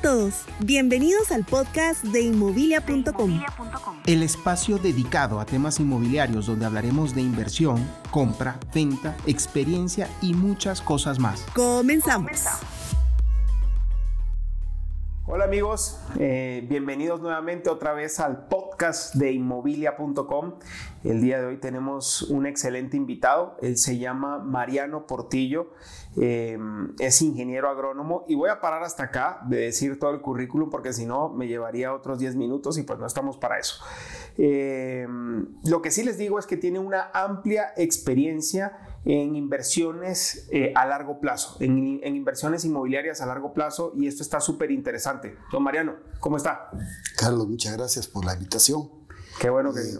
todos, bienvenidos al podcast de inmobilia.com. El espacio dedicado a temas inmobiliarios donde hablaremos de inversión, compra, venta, experiencia y muchas cosas más. Comenzamos. Hola amigos, eh, bienvenidos nuevamente otra vez al podcast de inmobilia.com. El día de hoy tenemos un excelente invitado, él se llama Mariano Portillo, eh, es ingeniero agrónomo y voy a parar hasta acá de decir todo el currículum porque si no me llevaría otros 10 minutos y pues no estamos para eso. Eh, lo que sí les digo es que tiene una amplia experiencia en inversiones eh, a largo plazo, en, inversiones inmobiliarias a largo plazo y esto está súper interesante. Don Mariano, ¿cómo está? Carlos, muchas gracias por la invitación. Qué bueno que... Eh,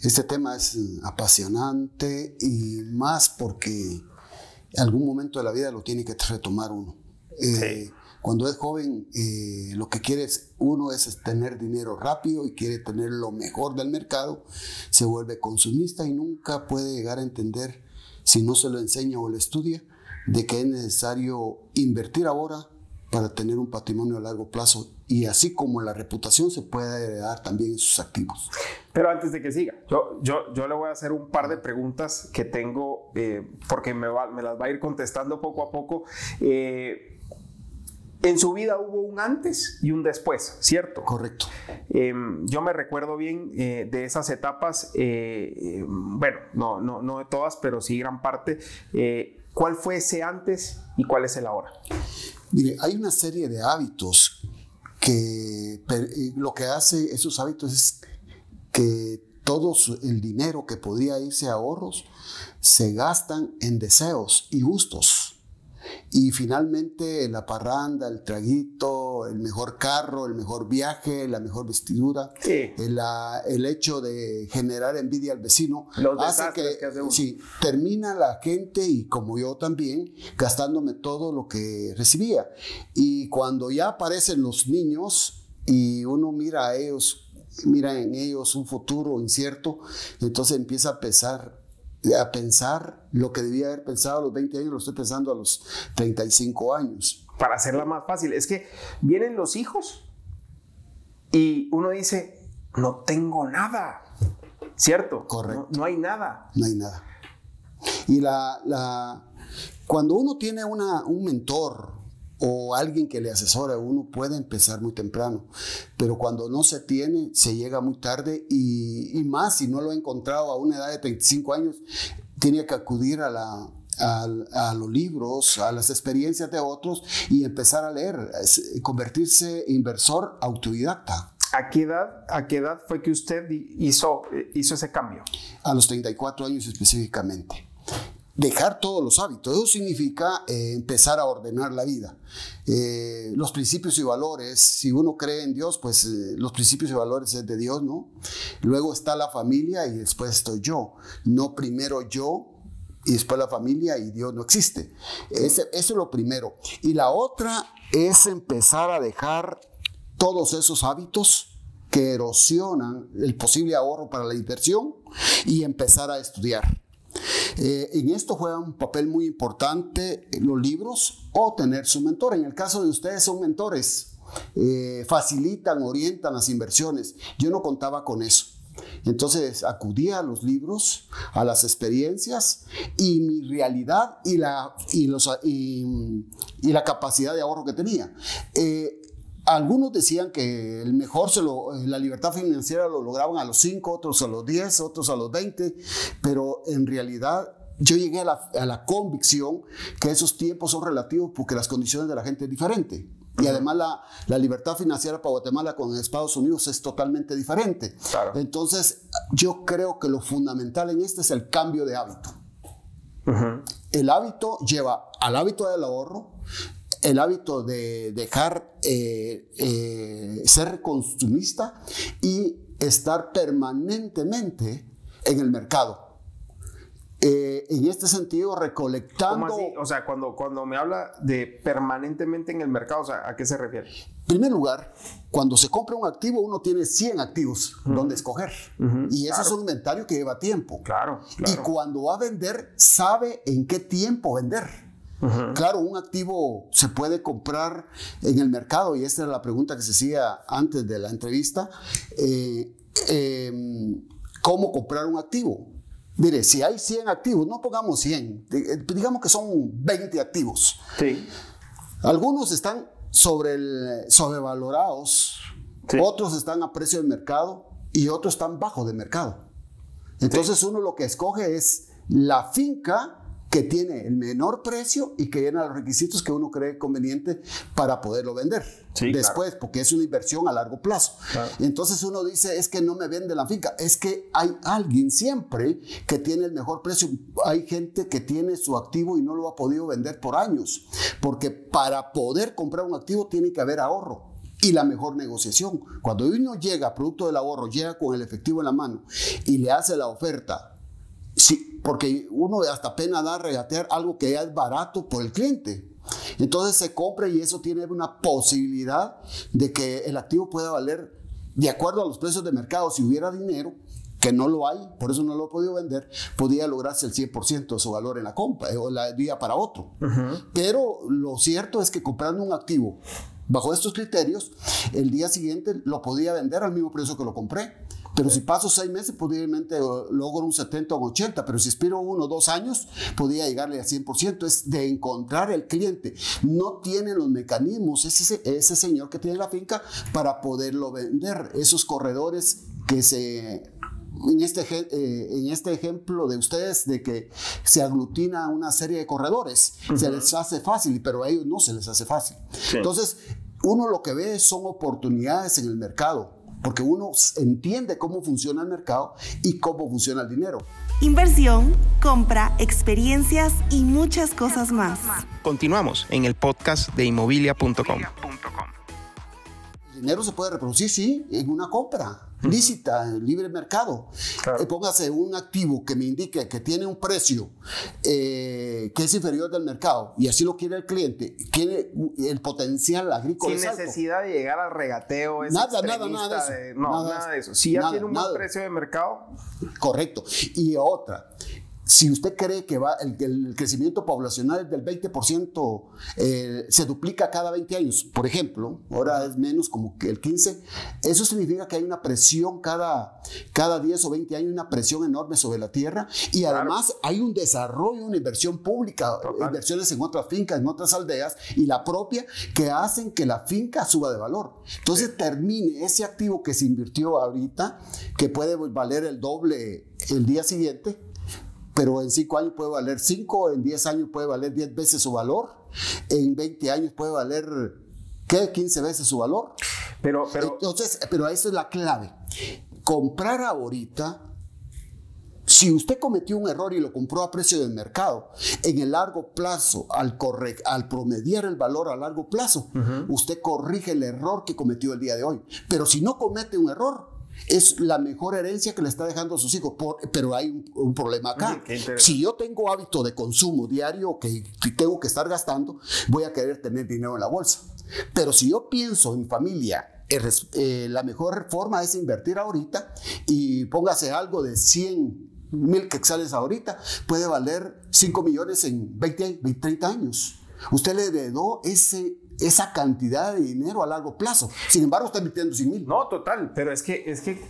este tema es apasionante y más porque en algún momento de la vida lo tiene que retomar uno. Eh, cuando es joven, lo que quiere uno es tener dinero rápido y quiere tener lo mejor del mercado, se vuelve consumista y nunca puede llegar a entender si no se lo enseña o lo estudia, de que es necesario invertir ahora para tener un patrimonio a largo plazo y así como la reputación se puede heredar también en sus activos. Pero antes de que siga, yo, yo, yo le voy a hacer un par de preguntas que tengo eh, porque me, me, las va a ir contestando poco a poco. Eh, en su vida hubo un antes y un después, ¿cierto? Correcto. Em, yo me recuerdo bien eh, de esas etapas, eh, em, bueno, no, no, no de todas, pero sí gran parte. Eh, ¿Cuál fue ese antes y cuál es el ahora? Mire, hay una serie de hábitos que lo que hace esos hábitos es que todo el dinero que podía irse a ahorros se gastan en deseos y gustos. Y finalmente la parranda, el traguito, el mejor carro, el mejor viaje, la mejor vestidura, el, el, hecho de generar envidia al vecino, hace que, sí, termina la gente y como yo también, gastándome todo lo que recibía. Y cuando ya aparecen los niños y uno mira a ellos, mira en ellos un futuro incierto, entonces empieza a pesar a pensar lo que debía haber pensado a los 20 años, lo estoy pensando a los 35 años. Para hacerla más fácil, es que vienen los hijos y uno dice, no tengo nada, ¿cierto? Correcto. No, hay nada. No hay nada. Y la, la, cuando uno tiene una, un mentor, o alguien que le asesora, uno puede empezar muy temprano, pero cuando no se tiene, se llega muy tarde y, más si no lo ha encontrado a una edad de 35 años, tiene que acudir a, la, a, los libros, a las experiencias de otros y empezar a leer, convertirse inversor autodidacta. ¿A qué, edad, ¿A qué edad fue que usted hizo, hizo ese cambio? A los 34 años específicamente dejar todos los hábitos. Eso significa eh, empezar a ordenar la vida. Eh, los principios y valores, si uno cree en Dios, pues eh, los principios y valores es de Dios, ¿no? Luego está la familia y después estoy yo. No primero yo y después la familia y Dios no existe. eso es lo primero. Y la otra es empezar a dejar todos esos hábitos que erosionan el posible ahorro para la inversión y empezar a estudiar. Eh, en esto juega un papel muy importante los libros o tener su mentor. En el caso de ustedes son mentores, eh, facilitan, orientan las inversiones. Yo no contaba con eso. Entonces acudía a los libros, a las experiencias y mi realidad y la, y y, la capacidad de ahorro que tenía. Eh, algunos decían que el mejor se lo, eh, la libertad financiera lo lograban a los 5, otros a los 10, otros a los 20, pero en realidad yo llegué a la, convicción que esos tiempos son relativos porque las condiciones de la gente es diferente. Y además la, la, libertad financiera para Guatemala con Estados Unidos es totalmente diferente. Entonces, yo creo que lo fundamental en este es el cambio de hábito. El hábito lleva al hábito del ahorro, el hábito de dejar eh, eh, ser consumista y estar permanentemente en el mercado. Eh, en este sentido, recolectando... O sea, cuando, cuando me habla de permanentemente en el mercado, ¿a qué se refiere? En primer lugar, cuando se compra un activo, uno tiene 100 activos donde escoger. y eso es un inventario que lleva tiempo. Claro, Y cuando va a vender, sabe en qué tiempo vender. Claro, un activo se puede comprar en el mercado y esta era la pregunta que se hacía antes de la entrevista. Eh, em, ¿Cómo comprar un activo? Mire, si hay 100 activos, no pongamos 100, eh, digamos que son 20 activos. Sí. Algunos están sobre el, sobrevalorados, otros están a precio de mercado y otros están bajo de mercado. Entonces uno lo que escoge es la finca que tiene el menor precio y que llena los requisitos que uno cree conveniente para poderlo vender después, porque es una inversión a largo plazo. Entonces uno dice, es que no me vende la finca, es que hay alguien siempre que tiene el mejor precio. Hay gente que tiene su activo y no lo ha podido vender por años, porque para poder comprar un activo tiene que haber ahorro y la mejor negociación. Cuando uno llega, producto del ahorro, llega con el efectivo en la mano y le hace la oferta Sí, porque uno hasta pena da regatear algo que ya es barato por el cliente. Entonces se compra y eso tiene una posibilidad de que el activo pueda valer de acuerdo a los precios de mercado. Si hubiera dinero, que no lo hay, por eso no lo he podido vender, podría lograrse el 100% de su valor en la compra eh, o la día para otro. Pero lo cierto es que comprando un activo bajo estos criterios, el día siguiente lo podía vender al mismo precio que lo compré. Pero si paso seis meses, posiblemente logro un 70 o un 80, pero si espero uno o dos años, podría llegarle al 100%. Es de encontrar el cliente. No tiene los mecanismos ese, ese señor que tiene la finca para poderlo vender. Esos corredores que se en este, eh, en este ejemplo de ustedes de que se aglutina una serie de corredores, se les hace fácil, pero a ellos no se les hace fácil. Entonces, uno lo que ve son oportunidades en el mercado porque uno entiende cómo funciona el mercado y cómo funciona el dinero. Inversión, compra, experiencias y muchas cosas más. Continuamos en el podcast de inmobilia.com. El dinero se puede reproducir, sí, en una compra lícita, libre mercado. Eh, póngase un activo que me indique que tiene un precio eh, que es inferior del mercado y así lo quiere el cliente, tiene el potencial agrícola. Sin necesidad de llegar al regateo. nada, nada, nada de eso. no, nada, de eso. Si ya tiene un buen precio de mercado. Correcto. Y otra, si usted cree que va, el, crecimiento poblacional del 20% eh, se duplica cada 20 años, por ejemplo, ahora es menos como que el 15, eso significa que hay una presión cada, cada 10 o 20 años, una presión enorme sobre la tierra y además hay un desarrollo, una inversión pública, inversiones en otras fincas, en otras aldeas y la propia que hacen que la finca suba de valor. Entonces termine ese activo que se invirtió ahorita, que puede valer el doble el día siguiente, pero en 5 años puede valer 5, en 10 años puede valer 10 veces su valor, en 20 años puede valer, ¿qué? 15 veces su valor. Pero, pero, Entonces, pero eso es la clave. Comprar ahorita, si usted cometió un error y lo compró a precio del mercado, en el largo plazo, al, al promediar el valor a largo plazo, usted corrige el error que cometió el día de hoy. Pero si no comete un error, es la mejor herencia que le está dejando a sus hijos. pero hay un, problema acá. si yo tengo hábito de consumo diario que, tengo que estar gastando, voy a querer tener dinero en la bolsa. Pero si yo pienso en familia, eh, la mejor forma es invertir ahorita y póngase algo de 100 mil quetzales ahorita, puede valer 5 millones en 20, 20 30 años. Usted le heredó ese esa cantidad de dinero a largo plazo. Sin embargo, está invirtiendo 100 mil. No, total, pero es que, es que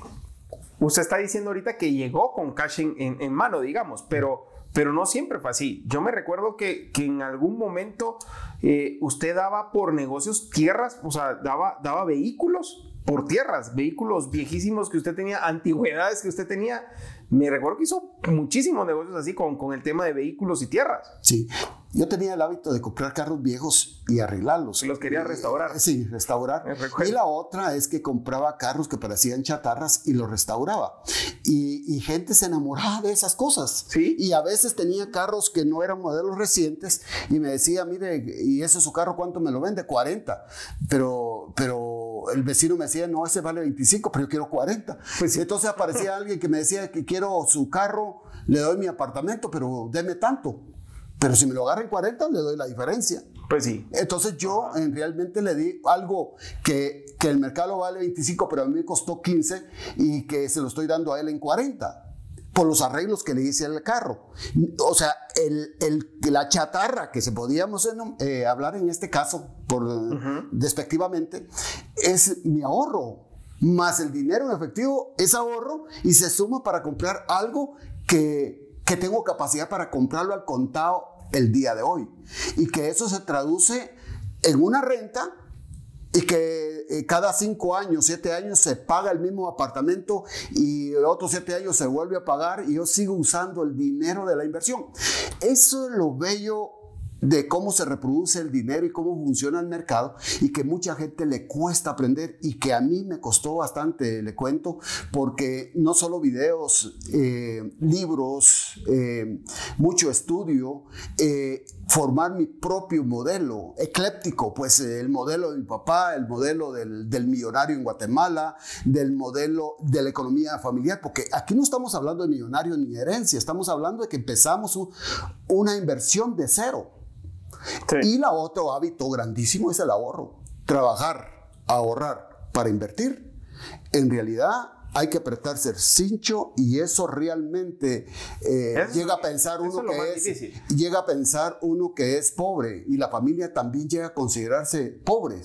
usted está diciendo ahorita que llegó con cash en, en, mano, digamos, pero, pero no siempre fue así. Yo me recuerdo que, que en algún momento eh, usted daba por negocios tierras, o sea, daba, daba vehículos por tierras, vehículos viejísimos que usted tenía, antigüedades que usted tenía. Me recuerdo que hizo muchísimos negocios así con, con el tema de vehículos y tierras. Sí, yo tenía el hábito de comprar carros viejos y arreglarlos. Los quería restaurar. Sí, restaurar. Y la otra es que compraba carros que parecían chatarras y los restauraba. Y, gente se enamoraba de esas cosas. Sí. Y a veces tenía carros que no eran modelos recientes y me decía, mire, ¿y ese su carro cuánto me lo vende? 40. Pero, pero el vecino me decía, no, ese vale 25, pero yo quiero 40. Pues Entonces aparecía alguien que me decía que quiero su carro, le doy mi apartamento, pero deme tanto. Pero si me lo agarra en 40, le doy la diferencia. Pues sí. Entonces yo en, realmente le di algo que, que el mercado vale 25, pero a mí me costó 15 y que se lo estoy dando a él en 40. por los arreglos que le hice al carro. O sea, el, la chatarra que se podíamos eh, hablar en este caso, por, despectivamente, es mi ahorro. Más el dinero en efectivo es ahorro y se suma para comprar algo que, que tengo capacidad para comprarlo al contado el día de hoy. Y que eso se traduce en una renta y que eh, cada cinco años, siete años se paga el mismo apartamento y otros siete años se vuelve a pagar y yo sigo usando el dinero de la inversión. Eso es lo bello de cómo se reproduce el dinero y cómo funciona el mercado y que mucha gente le cuesta aprender y que a mí me costó bastante, le cuento, porque no solo videos, eh, libros, eh, mucho estudio, eh, formar mi propio modelo ecléptico, pues el modelo de mi papá, el modelo del, del, millonario en Guatemala, del modelo de la economía familiar, porque aquí no estamos hablando de millonario ni herencia, estamos hablando de que empezamos una inversión de cero. Y la otro hábito grandísimo es el ahorro. Trabajar, ahorrar para invertir. En realidad hay que apretarse el cincho y eso realmente eh, llega a pensar uno que es llega a pensar uno que es pobre y la familia también llega a considerarse pobre.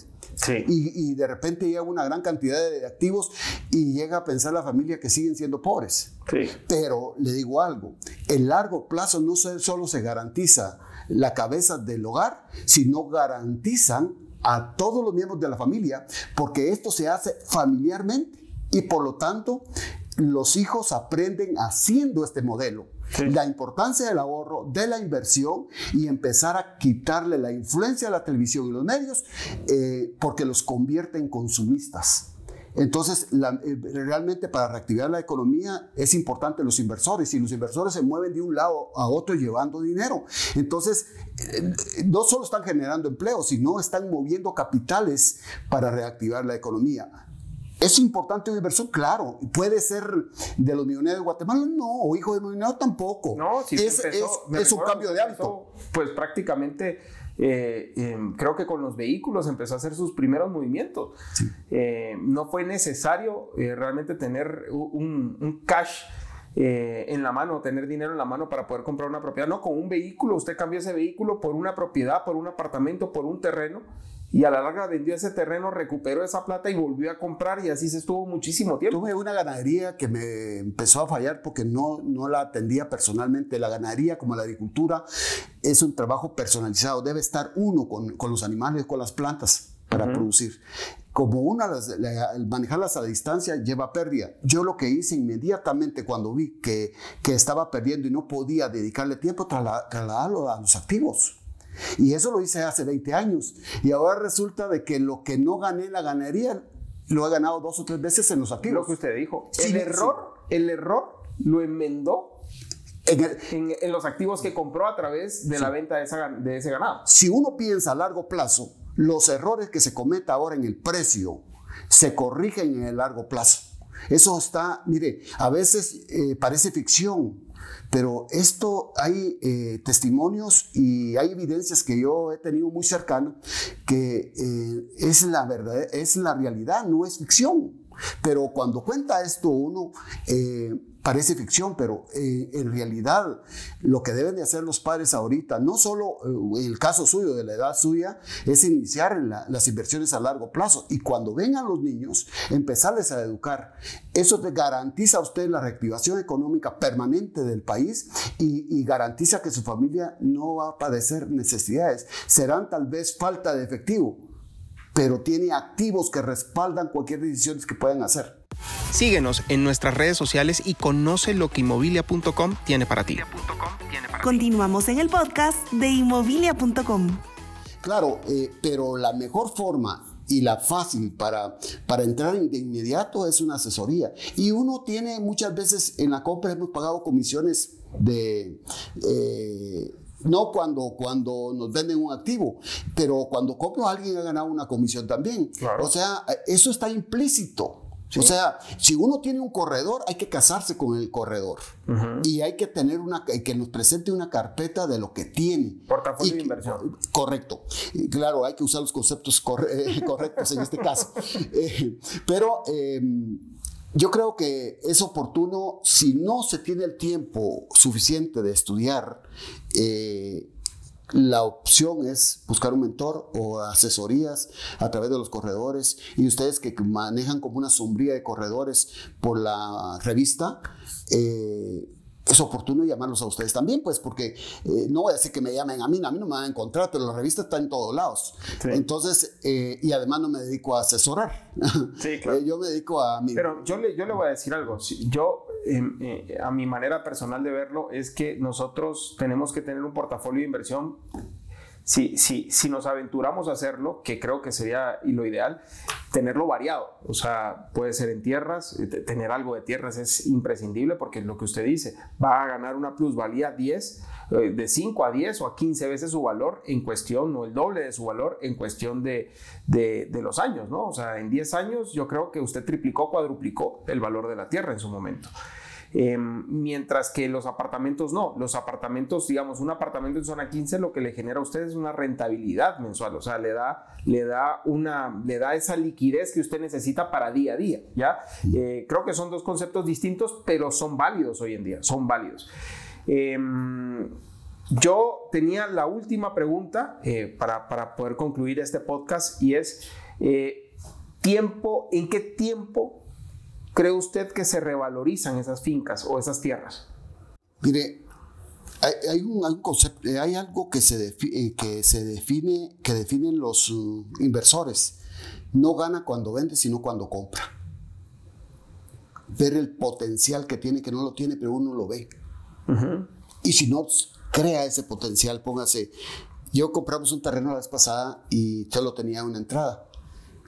Y, y, de repente llega una gran cantidad de activos y llega a pensar la familia que siguen siendo pobres. Pero le digo algo, el largo plazo no solo se garantiza la cabeza del hogar, sino garantizan a todos los miembros de la familia, porque esto se hace familiarmente y por lo tanto los hijos aprenden haciendo este modelo. La importancia del ahorro, de la inversión y empezar a quitarle la influencia a la televisión y los medios eh, porque los convierte en consumistas. Entonces, eh, realmente para reactivar la economía es importante los inversores y los inversores se mueven de un lado a otro llevando dinero. Entonces, eh, no solo están generando empleo, sino están moviendo capitales para reactivar la economía. ¿Es importante una inversión? Claro. ¿Puede ser de los millonarios de Guatemala? No. ¿O hijo de millonario? Tampoco. No, si es, es, un cambio de hábito. pues prácticamente eh, em, creo que con los vehículos empezó a hacer sus primeros movimientos. Eh, no fue necesario eh, realmente tener un, cash en la mano, tener dinero en la mano para poder comprar una propiedad. No, con un vehículo, usted cambió ese vehículo por una propiedad, por un apartamento, por un terreno y a la larga vendió ese terreno, recuperó esa plata y volvió a comprar y así se estuvo muchísimo tiempo. Tuve una ganadería que me empezó a fallar porque no, no la atendía personalmente. La ganadería, como la agricultura, es un trabajo personalizado. Debe estar uno con, con los animales, con las plantas para producir. Como una, el manejarlas a distancia lleva pérdida. Yo lo que hice inmediatamente cuando vi que, que estaba perdiendo y no podía dedicarle tiempo, trasladarlo a los activos. Y eso lo hice hace 20 años. Y ahora resulta de que lo que no gané en la ganadería, lo he ganado dos o tres veces en los activos. Lo que usted dijo. el, error, el error lo enmendó en, los activos que compró a través de la venta de, de ese ganado. Si uno piensa a largo plazo, los errores que se cometa ahora en el precio se corrigen en el largo plazo. Eso está, mire, a veces eh, parece ficción, pero esto hay eh, testimonios y hay evidencias que yo he tenido muy cercano que eh, es la verdad, es la realidad, no es ficción. Pero cuando cuenta esto uno, eh, parece ficción, pero eh, en realidad lo que deben de hacer los padres ahorita, no solo eh, el caso suyo, de la edad suya, es iniciar las inversiones a largo plazo y cuando vengan los niños, empezarles a educar. Eso te garantiza a usted la reactivación económica permanente del país y, y garantiza que su familia no va a padecer necesidades. Serán tal vez falta de efectivo, pero tiene activos que respaldan cualquier decisión que puedan hacer. Síguenos en nuestras redes sociales y conoce lo que inmobilia.com tiene para ti. Continuamos en el podcast de inmobilia.com. Claro, eh, pero la mejor forma y la fácil para, para entrar de inmediato es una asesoría. Y uno tiene muchas veces en la compra hemos pagado comisiones de... Eh, no cuando, cuando nos venden un activo, pero cuando compro a alguien ha ganado una comisión también. O sea, eso está implícito. O sea, si uno tiene un corredor, hay que casarse con el corredor. Y hay que tener una, que nos presente una carpeta de lo que tiene. Portafolio de inversión. Correcto. claro, hay que usar los conceptos eh, correctos en este caso. Eh, pero em, yo creo que es oportuno, si no se tiene el tiempo suficiente de estudiar, eh, la opción es buscar un mentor o asesorías a través de los corredores y ustedes que manejan como una sombría de corredores por la revista. Eh, es oportuno llamarlos a ustedes también, pues, porque eh, no voy a decir que me llamen a mí, a mí no me van a encontrar, pero la revista está en todos lados. Entonces, eh, y además no me dedico a asesorar. Sí, claro. yo me dedico a mi... Pero yo le, yo le voy a decir algo. Yo, em, a mi manera personal de verlo, es que nosotros tenemos que tener un portafolio de inversión si, si, si nos aventuramos a hacerlo, que creo que sería lo ideal, tenerlo variado. O sea, puede ser en tierras, eh, tener algo de tierras es imprescindible porque es lo que usted dice, va a ganar una plusvalía 10, eh, de 5 a 10 o a 15 veces su valor en cuestión, o el doble de su valor en cuestión de, de, de los años, ¿no? O sea, en 10 años yo creo que usted triplicó, cuadruplicó el valor de la tierra en su momento. Em, mientras que los apartamentos no. Los apartamentos, digamos, un apartamento en zona 15 lo que le genera a usted es una rentabilidad mensual, o sea, le da, le da, una, le da esa liquidez que usted necesita para día a día, ¿ya? Eh, creo que son dos conceptos distintos, pero son válidos hoy en día, son válidos. Em, yo tenía la última pregunta eh, para, para, poder concluir este podcast y es, eh, tiempo, ¿en qué tiempo ¿Cree usted que se revalorizan esas fincas o esas tierras? Mire, hay, un, concepto, eh, hay algo que se, eh, que se define, que definen los uh, inversores. No gana cuando vende, sino cuando compra. Ver el potencial que tiene, que no lo tiene, pero uno lo ve. Y si no crea ese potencial, póngase. Yo compramos un terreno la vez pasada y solo tenía una entrada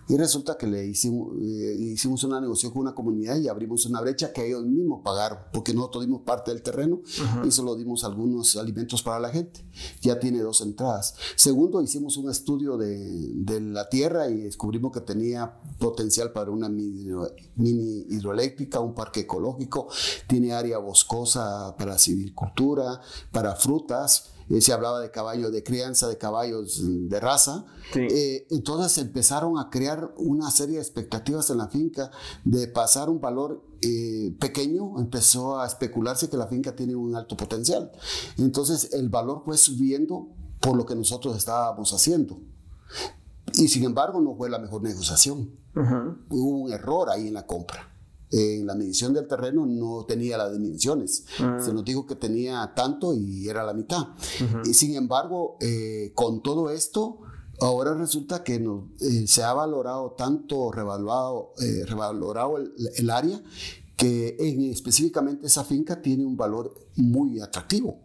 y resulta que le hicimos, eh, hicimos una negociación con una comunidad y abrimos una brecha que ellos mismos pagaron, porque nosotros dimos parte del terreno y solo dimos algunos alimentos para la gente. Ya tiene dos entradas. Segundo, hicimos un estudio de, de la tierra y descubrimos que tenía potencial para una mini, hidroeléctrica, un parque ecológico, tiene área boscosa para silvicultura, para frutas eh, se hablaba de caballos de crianza, de caballos de raza. Eh, entonces empezaron a crear una serie de expectativas en la finca de pasar un valor eh, pequeño, empezó a especularse que la finca tiene un alto potencial. Entonces el valor fue subiendo por lo que nosotros estábamos haciendo. Y sin embargo no fue la mejor negociación. Hubo un error ahí en la compra en la medición del terreno no tenía las dimensiones. Ah. Se nos dijo que tenía tanto y era la mitad. Y sin embargo, eh, con todo esto, ahora resulta que eh, se ha valorado tanto, revaluado, eh, revalorado el, el, área, que en, específicamente esa finca tiene un valor muy atractivo.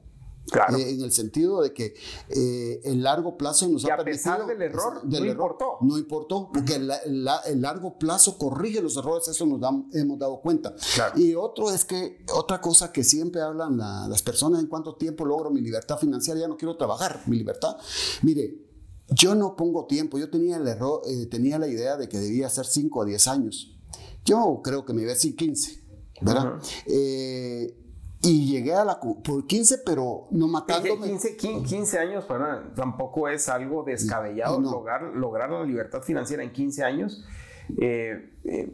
Eh, en el sentido de que eh, el largo plazo nos y ha a pesar del error, no importó. No importó, porque el, largo plazo corrige los errores, eso nos hemos dado cuenta. Y otro es que, otra cosa que siempre hablan las personas, en cuánto tiempo logro mi libertad financiera, ya no quiero trabajar, mi libertad. Mire, yo no pongo tiempo, yo tenía, el error, eh, tenía la idea de que debía ser 5 o 10 años. Yo creo que me iba a decir 15, ¿verdad? Y llegué a la por 15, pero no matándome. 15, 15 años para, tampoco es algo descabellado lograr, lograr la libertad financiera en 15 años. Eh, eh,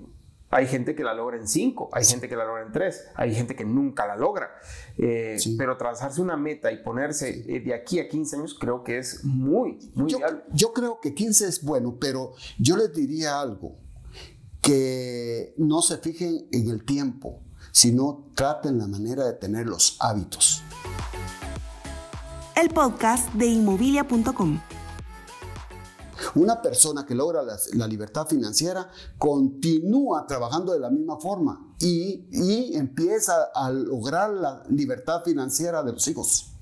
hay gente que la logra en 5, hay gente que la logra en 3, hay gente que nunca la logra. Eh, pero trazarse una meta y ponerse de aquí a 15 años creo que es muy, muy yo, yo creo que 15 es bueno, pero yo les diría algo, que no se fijen en el tiempo sino traten la manera de tener los hábitos. El podcast de inmobilia.com. Una persona que logra la, libertad financiera continúa trabajando de la misma forma y, empieza a lograr la libertad financiera de los hijos.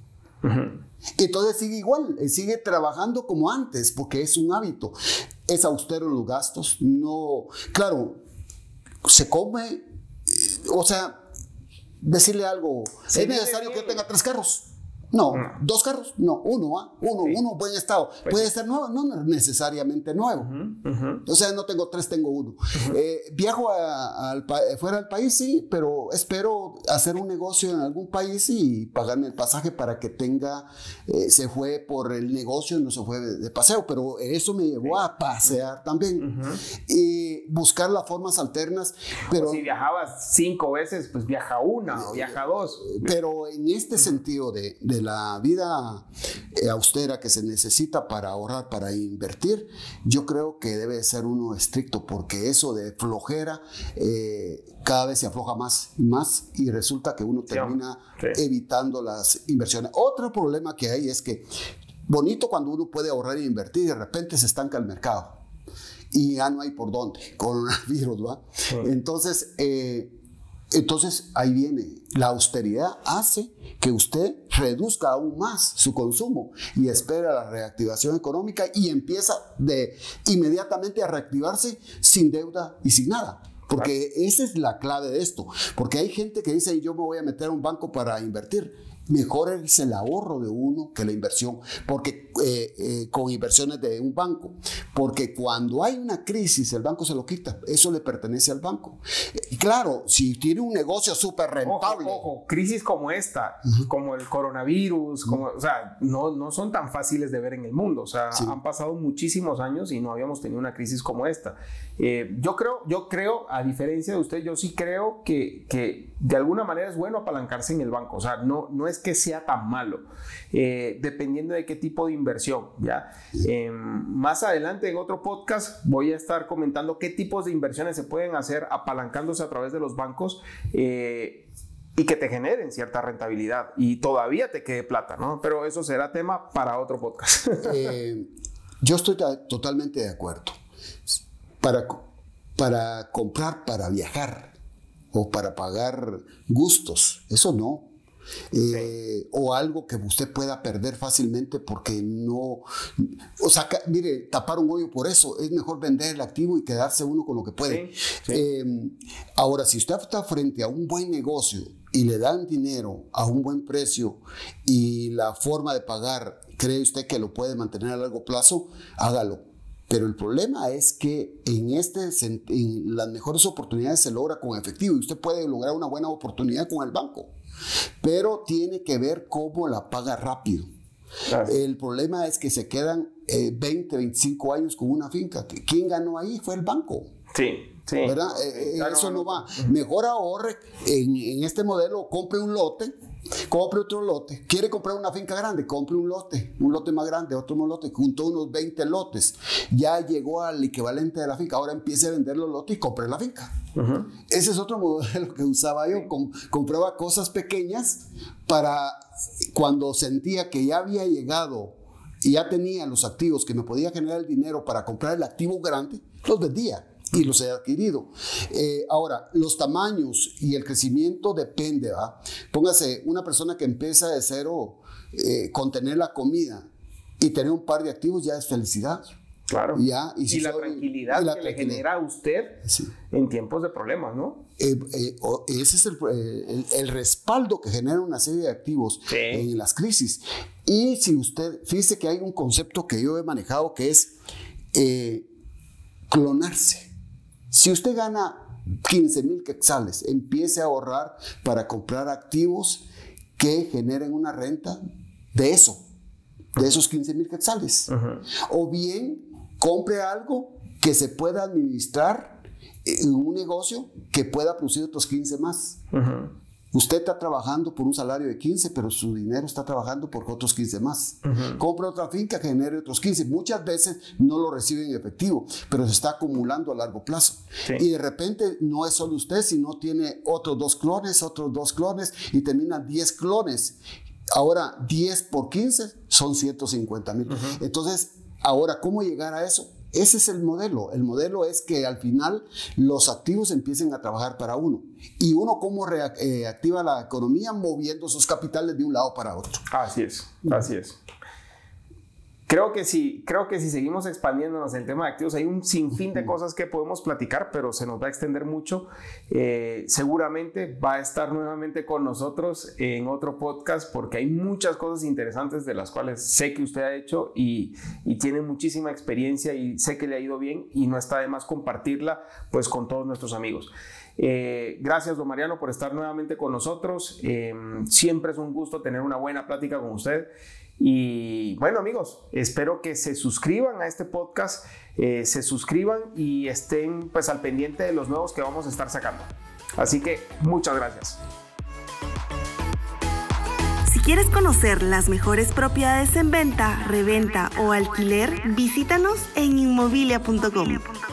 Entonces sigue igual, sigue trabajando como antes porque es un hábito. Es austero en los gastos, no, claro, se come o sea, decirle algo, ¿es necesario que yo tenga tres carros? No, dos carros, no, uno, ¿ah? uno, uno, buen estado. Pues Puede ser nuevo, no necesariamente nuevo. O sea, no tengo tres, tengo uno. Eh, viajo fuera del país, sí, pero espero hacer un negocio en algún país y pagarme el pasaje para que tenga, eh, se fue por el negocio, no se fue de, paseo, pero eso me llevó a pasear también. Y eh, buscar las formas alternas. Pero, si viajabas cinco veces, pues viaja una o viaja dos. Pero en este sentido de, de la vida eh, austera que se necesita para ahorrar, para invertir, yo creo que debe ser uno estricto, porque eso de flojera eh, cada vez se afloja más y más y resulta que uno termina Sí. evitando las inversiones. Otro problema que hay es que bonito cuando uno puede ahorrar e invertir y de repente se estanca el mercado y ya no hay por dónde, coronavirus, ¿va? Entonces, eh, entonces ahí viene, la austeridad hace que usted reduzca aún más su consumo y espera la reactivación económica y empieza de inmediatamente a reactivarse sin deuda y sin nada. Porque esa es la clave de esto. Porque hay gente que dice, yo me voy a meter a un banco para invertir. Mejor es el ahorro de uno que la inversión, porque eh, eh, con inversiones de un banco, porque cuando hay una crisis el banco se lo quita, eso le pertenece al banco. Y claro, si tiene un negocio súper rentable, Ojo, ojo, crisis como esta, como el coronavirus, como, o sea, no, no son tan fáciles de ver en el mundo. O sea, Sí. han pasado muchísimos años y no habíamos tenido una crisis como esta. Eh, yo creo, yo creo, a diferencia de usted, yo sí creo que, que de alguna manera es bueno apalancarse en el banco. O sea, no, no es que sea tan malo, eh, dependiendo de qué tipo de inversión. ¿ya? Eh, más adelante en otro podcast voy a estar comentando qué tipos de inversiones se pueden hacer apalancándose a través de los bancos. eh, y que te generen cierta rentabilidad y todavía te quede plata, ¿no? Pero eso será tema para otro podcast. Yo estoy ta- totalmente de acuerdo. Para, para comprar, para viajar o para pagar gustos, eso no. Eh, O algo que usted pueda perder fácilmente porque no. O sea, mire, tapar un hoyo por eso. Es mejor vender el activo y quedarse uno con lo que puede. Sí, sí. Eh, ahora, si usted está frente a un buen negocio y le dan dinero a un buen precio y la forma de pagar cree usted que lo puede mantener a largo plazo, hágalo. Pero el problema es que en, este, en las mejores oportunidades se logra con efectivo y usted puede lograr una buena oportunidad con el banco. Pero tiene que ver cómo la paga rápido. El problema es que se quedan eh, 20, 25 años con una finca. ¿Quién ganó ahí? Fue el banco. Sí, sí. ¿verdad? Eh, eh, Claro, eso no no. va. Mejor ahorre en, en este modelo, compre un lote, compre otro lote. ¿Quiere comprar una finca grande? Compre un lote, un lote más grande, otro más lote, junto unos 20 lotes. Ya llegó al equivalente de la finca, ahora empiece a vender los lotes y compre la finca. Ujú. Ese es otro modelo que usaba yo. Com- compraba cosas pequeñas para cuando sentía que ya había llegado y ya tenía los activos que me podía generar el dinero para comprar el activo grande, los vendía y los he adquirido. Eh, ahora, los tamaños y el crecimiento depende, ¿va? Póngase una persona que empieza de cero eh, con tener la comida y tener un par de activos ya es felicidad. Claro. Ya, y la soy- tranquilidad y la que le tranquilidad. genera a usted Sí. en tiempos de problemas, ¿no? Eh, eh, ese es el, el- el respaldo que genera una serie de activos Sí. en las crisis. Y si usted, fíjese que hay un concepto que yo he manejado que es eh, clonarse. Si usted gana 15 mil quetzales, empiece a ahorrar para comprar activos que generen una renta de eso, de esos 15 mil quetzales. O bien compre algo que se pueda administrar en un negocio que pueda producir otros 15 más. Usted está trabajando por un salario de 15, pero su dinero está trabajando por otros 15 más. Compra otra finca que genere otros 15. Muchas veces no lo recibe en efectivo, pero se está acumulando a largo plazo. Sí. Y de repente no es solo usted, sino tiene otros dos clones, otros dos clones y termina 10 clones. Ahora 10 por 15 son 150 mil. Entonces, ahora, ¿cómo llegar a eso? Ese es el modelo. El modelo es que al final los activos empiecen a trabajar para uno. Y uno cómo reactiva la economía moviendo sus capitales de un lado para otro. Así es, así es. Creo que sí, creo que si seguimos expandiéndonos en el tema de activos, hay un sinfín de cosas que podemos platicar, pero se nos va a extender mucho. Eh, seguramente va a estar nuevamente con nosotros en otro podcast porque hay muchas cosas interesantes de las cuales sé que usted ha hecho y, y tiene muchísima experiencia y sé que le ha ido bien y no está de más compartirla pues con todos nuestros amigos. Eh, gracias, don Mariano, por estar nuevamente con nosotros. Eh, siempre es un gusto tener una buena plática con usted. Y bueno amigos, espero que se suscriban a este podcast, eh, se suscriban y estén pues al pendiente de los nuevos que vamos a estar sacando. Así que muchas gracias. Si quieres conocer las mejores propiedades en venta, reventa o alquiler, visítanos en inmobilia.com.